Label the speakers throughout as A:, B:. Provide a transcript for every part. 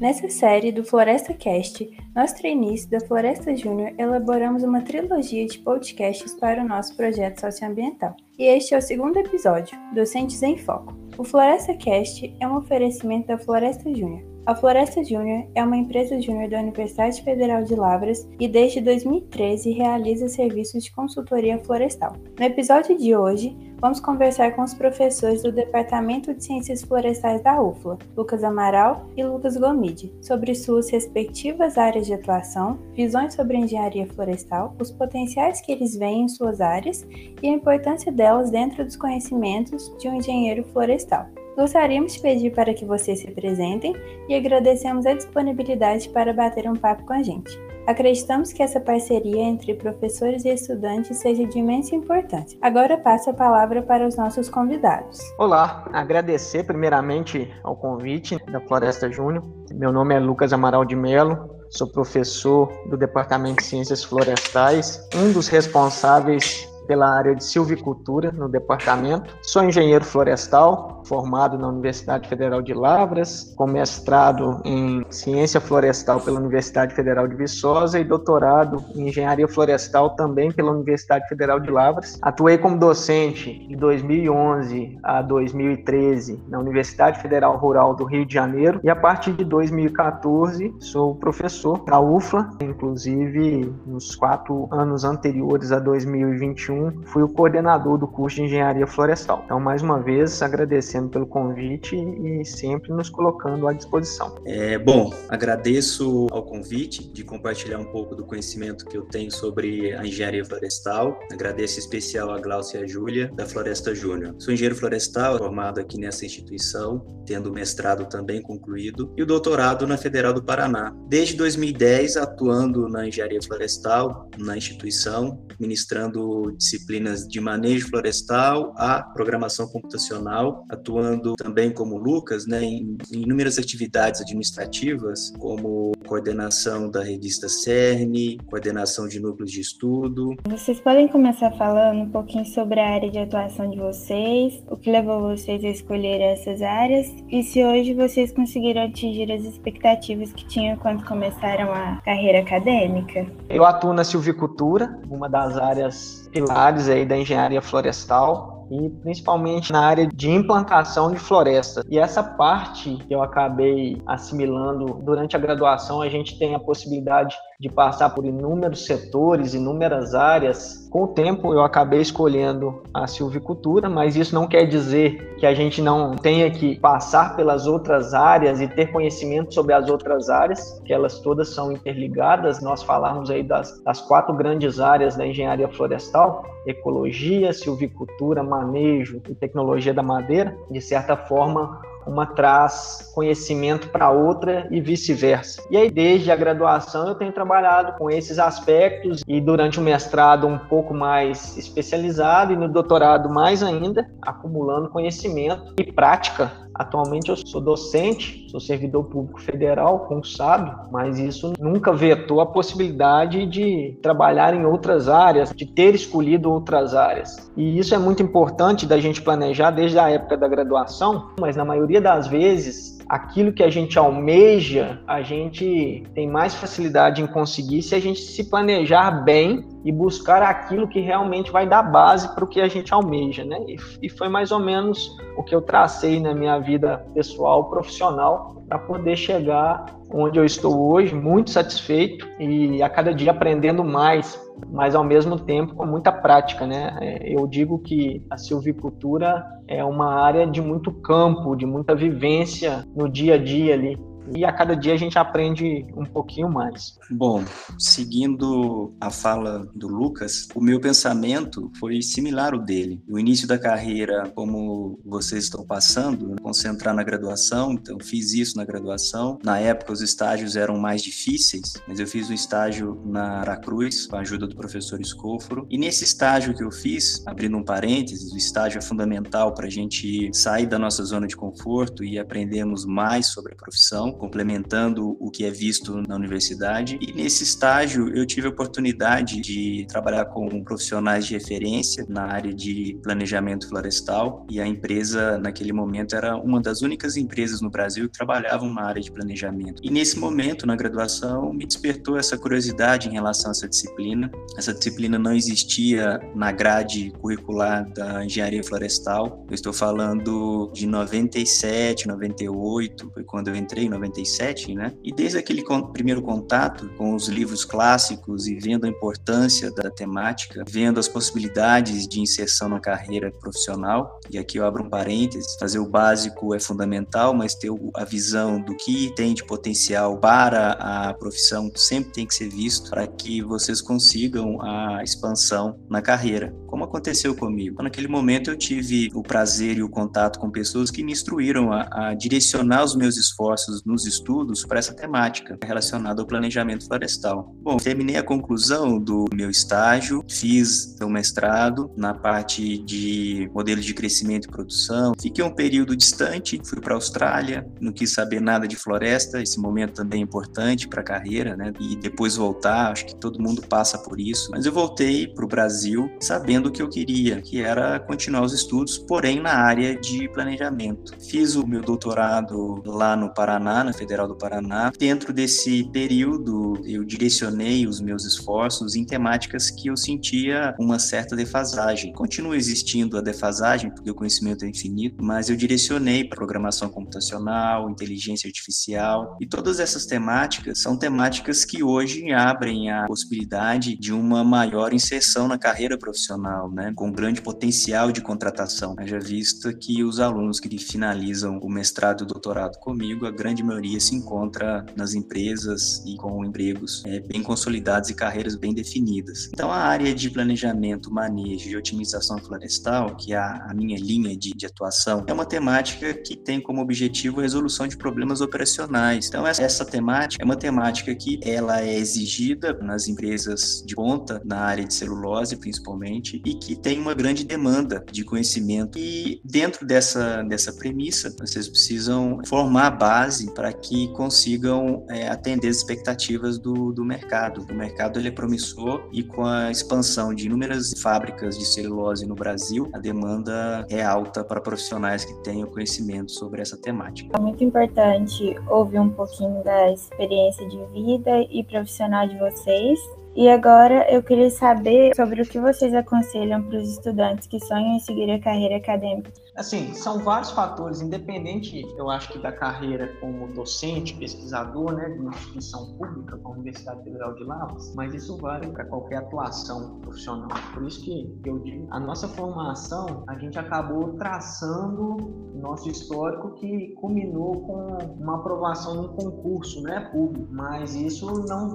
A: Nessa série do Floresta Cast, nós trainees da Floresta Júnior elaboramos uma trilogia de podcasts para o nosso projeto socioambiental. E este é o segundo episódio, Docentes em Foco. O Floresta Cast é um oferecimento da Floresta Júnior. A Floresta Júnior é uma empresa júnior da Universidade Federal de Lavras e desde 2013 realiza serviços de consultoria florestal. No episódio de hoje, vamos conversar com os professores do Departamento de Ciências Florestais da UFLA, Lucas Amaral e Lucas Gomide, sobre suas respectivas áreas de atuação, visões sobre engenharia florestal, os potenciais que eles veem em suas áreas e a importância delas dentro dos conhecimentos de um engenheiro florestal. Gostaríamos de pedir para que vocês se apresentem e agradecemos a disponibilidade para bater um papo com a gente. Acreditamos que essa parceria entre professores e estudantes seja de imensa importância. Agora passo a palavra para os nossos convidados.
B: Olá, agradecer primeiramente ao convite da Floresta Júnior. Meu nome é Lucas Amaral de Melo, sou professor do Departamento de Ciências Florestais, um dos responsáveis pela área de silvicultura no departamento. Sou engenheiro florestal, formado na Universidade Federal de Lavras, com mestrado em ciência florestal pela Universidade Federal de Viçosa e doutorado em engenharia florestal também pela Universidade Federal de Lavras. Atuei como docente de 2011 a 2013 na Universidade Federal Rural do Rio de Janeiro e a partir de 2014 sou professor da UFLA, inclusive nos quatro anos anteriores a 2021 fui o coordenador do curso de Engenharia Florestal. Então, mais uma vez, agradecendo pelo convite e sempre nos colocando à disposição.
C: É, bom, agradeço ao convite de compartilhar um pouco do conhecimento que eu tenho sobre a engenharia florestal. Agradeço em especial a Glaucia e a Júlia, da Floresta Júnior. Sou engenheiro florestal, formado aqui nessa instituição, tendo mestrado também concluído, e o doutorado na Federal do Paraná. Desde 2010, atuando na engenharia florestal, na instituição, ministrando disciplinas de manejo florestal a programação computacional, atuando também como Lucas, né, em, inúmeras atividades administrativas, como coordenação da revista CERN, coordenação de núcleos de estudo.
A: Vocês podem começar falando um pouquinho sobre a área de atuação de vocês, o que levou vocês a escolher essas áreas e se hoje vocês conseguiram atingir as expectativas que tinham quando começaram a carreira acadêmica?
B: Eu atuo na silvicultura, uma das áreas pilares aí da engenharia florestal e principalmente na área de implantação de floresta. E essa parte que eu acabei assimilando durante a graduação, a gente tem a possibilidade de passar por inúmeros setores, inúmeras áreas. Com o tempo eu acabei escolhendo a silvicultura, mas isso não quer dizer que a gente não tenha que passar pelas outras áreas e ter conhecimento sobre as outras áreas, que elas todas são interligadas. Nós falamos aí das, das quatro grandes áreas da engenharia florestal: ecologia, silvicultura, manejo e tecnologia da madeira. De certa forma, uma traz conhecimento para outra e vice-versa. E aí, desde a graduação, eu tenho trabalhado com esses aspectos e durante o mestrado um pouco mais especializado e no doutorado mais ainda, acumulando conhecimento e prática Atualmente eu sou docente, sou servidor público federal, concursado, mas isso nunca vetou a possibilidade de trabalhar em outras áreas, de ter escolhido outras áreas. E isso é muito importante da gente planejar desde a época da graduação, mas na maioria das vezes aquilo que a gente almeja, a gente tem mais facilidade em conseguir se a gente se planejar bem e buscar aquilo que realmente vai dar base para o que a gente almeja, né? E, foi mais ou menos o que eu tracei na minha vida pessoal, profissional, para poder chegar onde eu estou hoje, muito satisfeito e a cada dia aprendendo mais, mas ao mesmo tempo com muita prática, né? É, eu digo que a silvicultura é uma área de muito campo, de muita vivência no dia a dia ali e a cada dia a gente aprende um pouquinho mais.
C: Bom, seguindo a fala do Lucas, o meu pensamento foi similar ao dele. O início da carreira, como vocês estão passando, concentrar na graduação, então fiz isso na graduação. Na época os estágios eram mais difíceis, mas eu fiz um estágio na Aracruz, com a ajuda do professor Escoforo. E nesse estágio que eu fiz, abrindo um parênteses, o estágio é fundamental para a gente sair da nossa zona de conforto e aprendermos mais sobre a profissão. Complementando o que é visto na universidade. E nesse estágio eu tive a oportunidade de trabalhar com profissionais de referência na área de planejamento florestal e a empresa naquele momento era uma das únicas empresas no Brasil que trabalhavam na área de planejamento. E nesse momento na graduação me despertou essa curiosidade em relação a essa disciplina. Essa disciplina não existia na grade curricular da engenharia florestal. Eu estou falando de 97, 98, foi quando eu entrei 97, né? E desde aquele primeiro contato com os livros clássicos e vendo a importância da temática, vendo as possibilidades de inserção na carreira profissional, e aqui eu abro um parênteses, fazer o básico é fundamental, mas ter a visão do que tem de potencial para a profissão sempre tem que ser visto para que vocês consigam a expansão na carreira, como aconteceu comigo. Naquele momento eu tive o prazer e o contato com pessoas que me instruíram a, a direcionar os meus esforços nos estudos para essa temática relacionada ao planejamento florestal. Bom, terminei a conclusão do meu estágio, fiz o mestrado na parte de modelos de crescimento e produção, fiquei um período distante, fui para a Austrália, não quis saber nada de floresta, esse momento também é importante para a carreira, né? E depois voltar, acho que todo mundo passa por isso, mas eu voltei para o Brasil sabendo o que eu queria, que era continuar os estudos, porém na área de planejamento. Fiz o meu doutorado lá no Paraná, na Federal do Paraná. Dentro desse período, eu direcionei os meus esforços em temáticas que eu sentia uma certa defasagem. Continua existindo a defasagem, porque o conhecimento é infinito, mas eu direcionei para programação computacional, inteligência artificial, e todas essas temáticas são temáticas que hoje abrem a possibilidade de uma maior inserção na carreira profissional, né, com grande potencial de contratação. Já visto que os alunos que finalizam o mestrado e o doutorado comigo, a grande maioria se encontra nas empresas e com empregos é, bem consolidados e carreiras bem definidas. Então, a área de planejamento, manejo e otimização florestal, que é a, minha linha de, de, atuação, é uma temática que tem como objetivo a resolução de problemas operacionais. Então, essa, essa temática é uma temática que ela é exigida nas empresas de ponta, na área de celulose principalmente, e que tem uma grande demanda de conhecimento. E dentro dessa, dessa premissa, vocês precisam formar a base para que consigam é, atender as expectativas do, do mercado. O mercado ele é promissor e com a expansão de inúmeras fábricas de celulose no Brasil, a demanda é alta para profissionais que tenham conhecimento sobre essa temática.
A: É muito importante ouvir um pouquinho da experiência de vida e profissional de vocês e agora eu queria saber sobre o que vocês aconselham para os estudantes que sonham em seguir a carreira acadêmica.
B: Assim, são vários fatores, independente, eu acho que da carreira como docente, pesquisador, né, de uma instituição pública, como a Universidade Federal de Lavras, mas isso vale para qualquer atuação profissional. Por isso que eu digo, a nossa formação, a gente acabou traçando nosso histórico que culminou com uma aprovação num concurso, né, público, mas isso não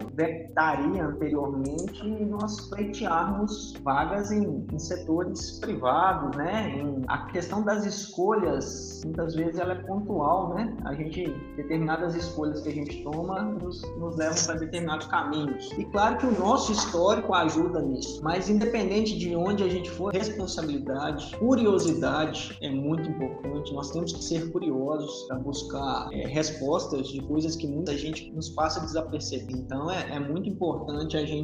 B: daria nós pleitearmos vagas em, em setores privados, né, em, a questão das escolhas, muitas vezes ela é pontual, né? A gente, determinadas escolhas que a gente toma nos, nos levam para determinados caminhos. E claro que o nosso histórico ajuda nisso, mas independente de onde a gente for, responsabilidade, curiosidade é muito importante. Nós temos que ser curiosos para buscar é, respostas de coisas que muita gente nos passa desapercebido. Então é, é muito importante a gente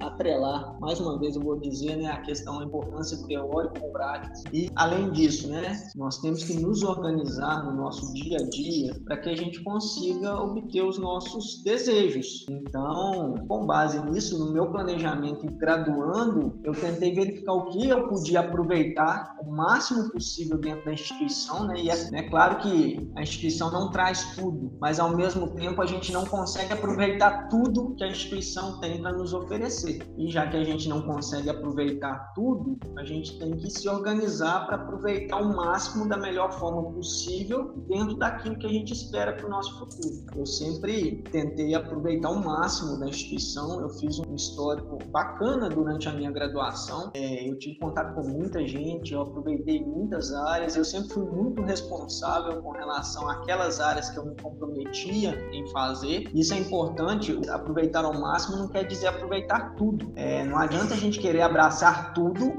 B: atrelar, mais uma vez eu vou dizer, né, a questão, a importância do teórico com prático. E além disso, né, nós temos que nos organizar no nosso dia a dia para que a gente consiga obter os nossos desejos. Então, com base nisso, no meu planejamento e graduando, eu tentei verificar o que eu podia aproveitar o máximo possível dentro da instituição, né? E é, é claro que a instituição não traz tudo, mas ao mesmo tempo a gente não consegue aproveitar tudo que a instituição tem para nos oferecer. E já que a gente não consegue aproveitar tudo, a gente tem que se organizar para aproveitar o máximo da melhor forma possível dentro daquilo que a gente espera para o nosso futuro. Eu sempre tentei aproveitar o máximo da instituição, eu fiz um histórico bacana durante a minha graduação, é, eu tive contato com muita gente, eu aproveitei muitas áreas, eu sempre fui muito responsável com relação àquelas áreas que eu me comprometia em fazer. Isso é importante, aproveitar ao máximo não quer dizer aproveitar tudo. É, não adianta a gente querer abraçar tudo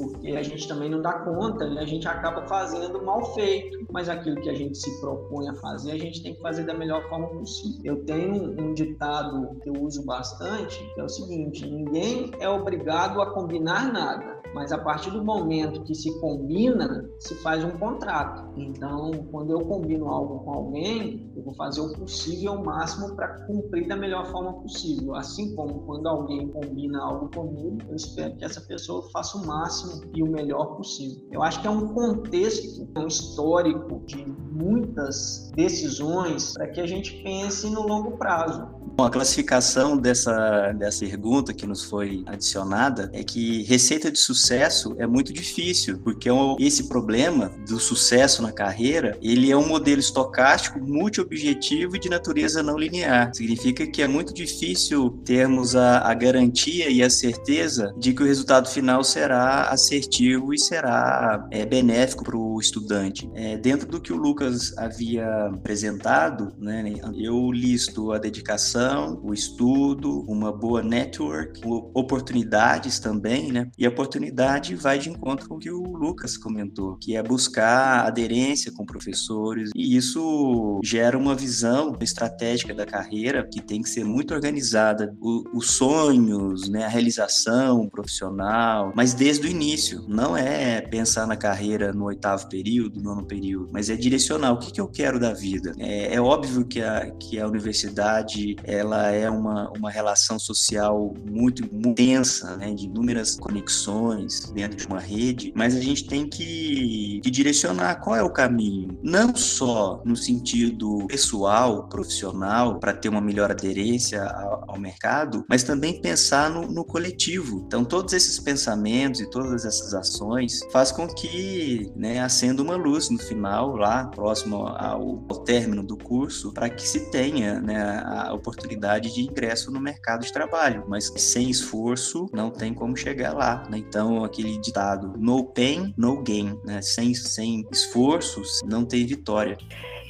B: porque a gente também não dá conta e a gente acaba fazendo mal feito. Mas aquilo que a gente se propõe a fazer, a gente tem que fazer da melhor forma possível. Eu tenho um ditado que eu uso bastante, que é o seguinte: ninguém é obrigado a combinar nada mas a partir do momento que se combina, se faz um contrato. Então, quando eu combino algo com alguém, eu vou fazer o possível, o máximo para cumprir da melhor forma possível. Assim como quando alguém combina algo comigo, eu espero que essa pessoa faça o máximo e o melhor possível. Eu acho que é um contexto, um histórico de muitas decisões para que a gente pense no longo prazo.
C: Bom, a classificação dessa, dessa pergunta que nos foi adicionada é que receita de sucesso é muito difícil, porque esse problema do sucesso na carreira, ele é um modelo estocástico, multiobjetivo e de natureza não linear. Significa que é muito difícil termos a, a garantia e a certeza de que o resultado final será assertivo e será é, benéfico para o estudante. É, dentro do que o Lucas havia apresentado, né, eu listo a dedicação o estudo, uma boa network, oportunidades também, né? E a oportunidade vai de encontro com o que o Lucas comentou, que é buscar aderência com professores, e isso gera uma visão estratégica da carreira que tem que ser muito organizada. O, os sonhos, né, a realização profissional, mas desde o início. Não é pensar na carreira no oitavo período, nono período, mas é direcionar o que, que eu quero da vida. É, é óbvio que a, que a universidade ela é uma, uma relação social muito, muito tensa, né, de inúmeras conexões dentro de uma rede, mas a gente tem que, que direcionar qual é o caminho, não só no sentido pessoal, profissional, para ter uma melhor aderência ao, ao mercado, mas também pensar no, no, coletivo. Então, todos esses pensamentos e todas essas ações faz com que né, acenda uma luz no final, lá próximo ao, ao término do curso, para que se tenha né, a oportunidade de ingresso no mercado de trabalho, mas sem esforço não tem como chegar lá, né? Então, aquele ditado no pain, no gain, né? Sem, sem esforços não tem vitória.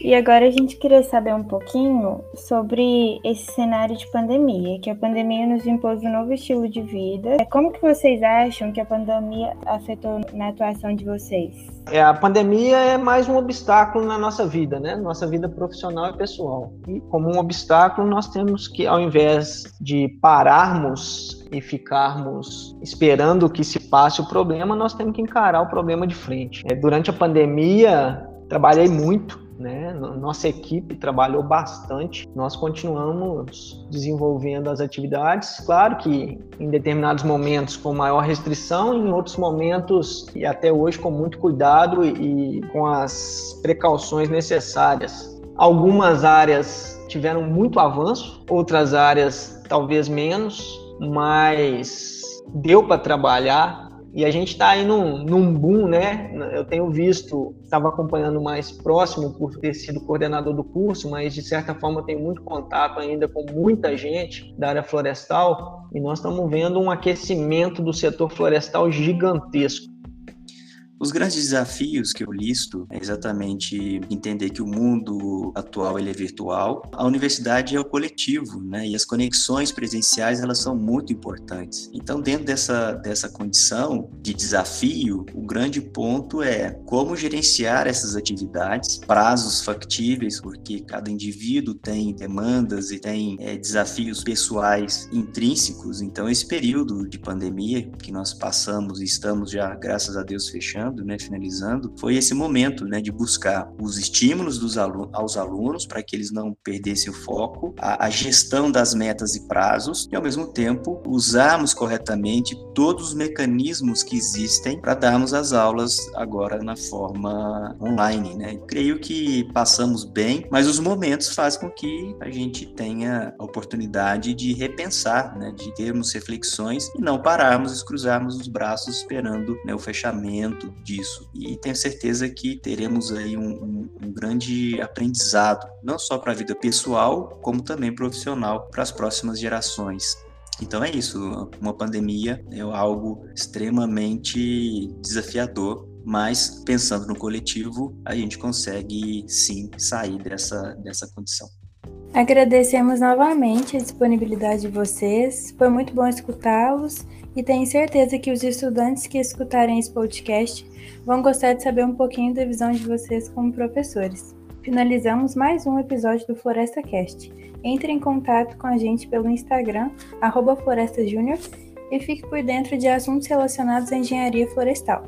A: E agora a gente queria saber um pouquinho sobre esse cenário de pandemia, que a pandemia nos impôs um novo estilo de vida. Como que vocês acham que a pandemia afetou na atuação de vocês?
B: É, a pandemia é mais um obstáculo na nossa vida, né? Nossa vida profissional e pessoal. E como um obstáculo, nós temos que, ao invés de pararmos e ficarmos esperando que se passe o problema, nós temos que encarar o problema de frente. É, durante a pandemia, trabalhei muito né? Nossa equipe trabalhou bastante. Nós continuamos desenvolvendo as atividades. Claro que em determinados momentos com maior restrição, em outros momentos e até hoje com muito cuidado e, e com as precauções necessárias. Algumas áreas tiveram muito avanço, outras áreas talvez menos, mas deu para trabalhar e a gente está aí num, num boom, né? Eu tenho visto, estava acompanhando mais próximo por ter sido coordenador do curso, mas de certa forma tenho muito contato ainda com muita gente da área florestal e nós estamos vendo um aquecimento do setor florestal gigantesco.
C: Os grandes desafios que eu listo é exatamente entender que o mundo atual ele é virtual, a universidade é o coletivo, né? E as conexões presenciais elas são muito importantes. Então, dentro dessa dessa condição de desafio, o grande ponto é como gerenciar essas atividades, prazos factíveis, porque cada indivíduo tem demandas e tem é, desafios pessoais intrínsecos. Então, esse período de pandemia que nós passamos e estamos já, graças a Deus, fechando né, finalizando, foi esse momento né, de buscar os estímulos dos aos alunos para que eles não perdessem o foco, a, a gestão das metas e prazos e, ao mesmo tempo, usarmos corretamente todos os mecanismos que existem para darmos as aulas agora na forma online. Né? Creio que passamos bem, mas os momentos fazem com que a gente tenha a oportunidade de repensar, né, de termos reflexões e não pararmos e cruzarmos os braços esperando né, o fechamento disso. E tenho certeza que teremos aí um, um, um grande aprendizado, não só para a vida pessoal, como também profissional para as próximas gerações. Então é isso, uma pandemia é algo extremamente desafiador, mas pensando no coletivo, a gente consegue sim sair dessa, dessa condição.
A: Agradecemos novamente a disponibilidade de vocês, foi muito bom escutá-los e tenho certeza que os estudantes que escutarem esse podcast vão gostar de saber um pouquinho da visão de vocês como professores. Finalizamos mais um episódio do Floresta Cast. Entre em contato com a gente pelo Instagram, arroba Floresta Júnior, e fique por dentro de assuntos relacionados à engenharia florestal.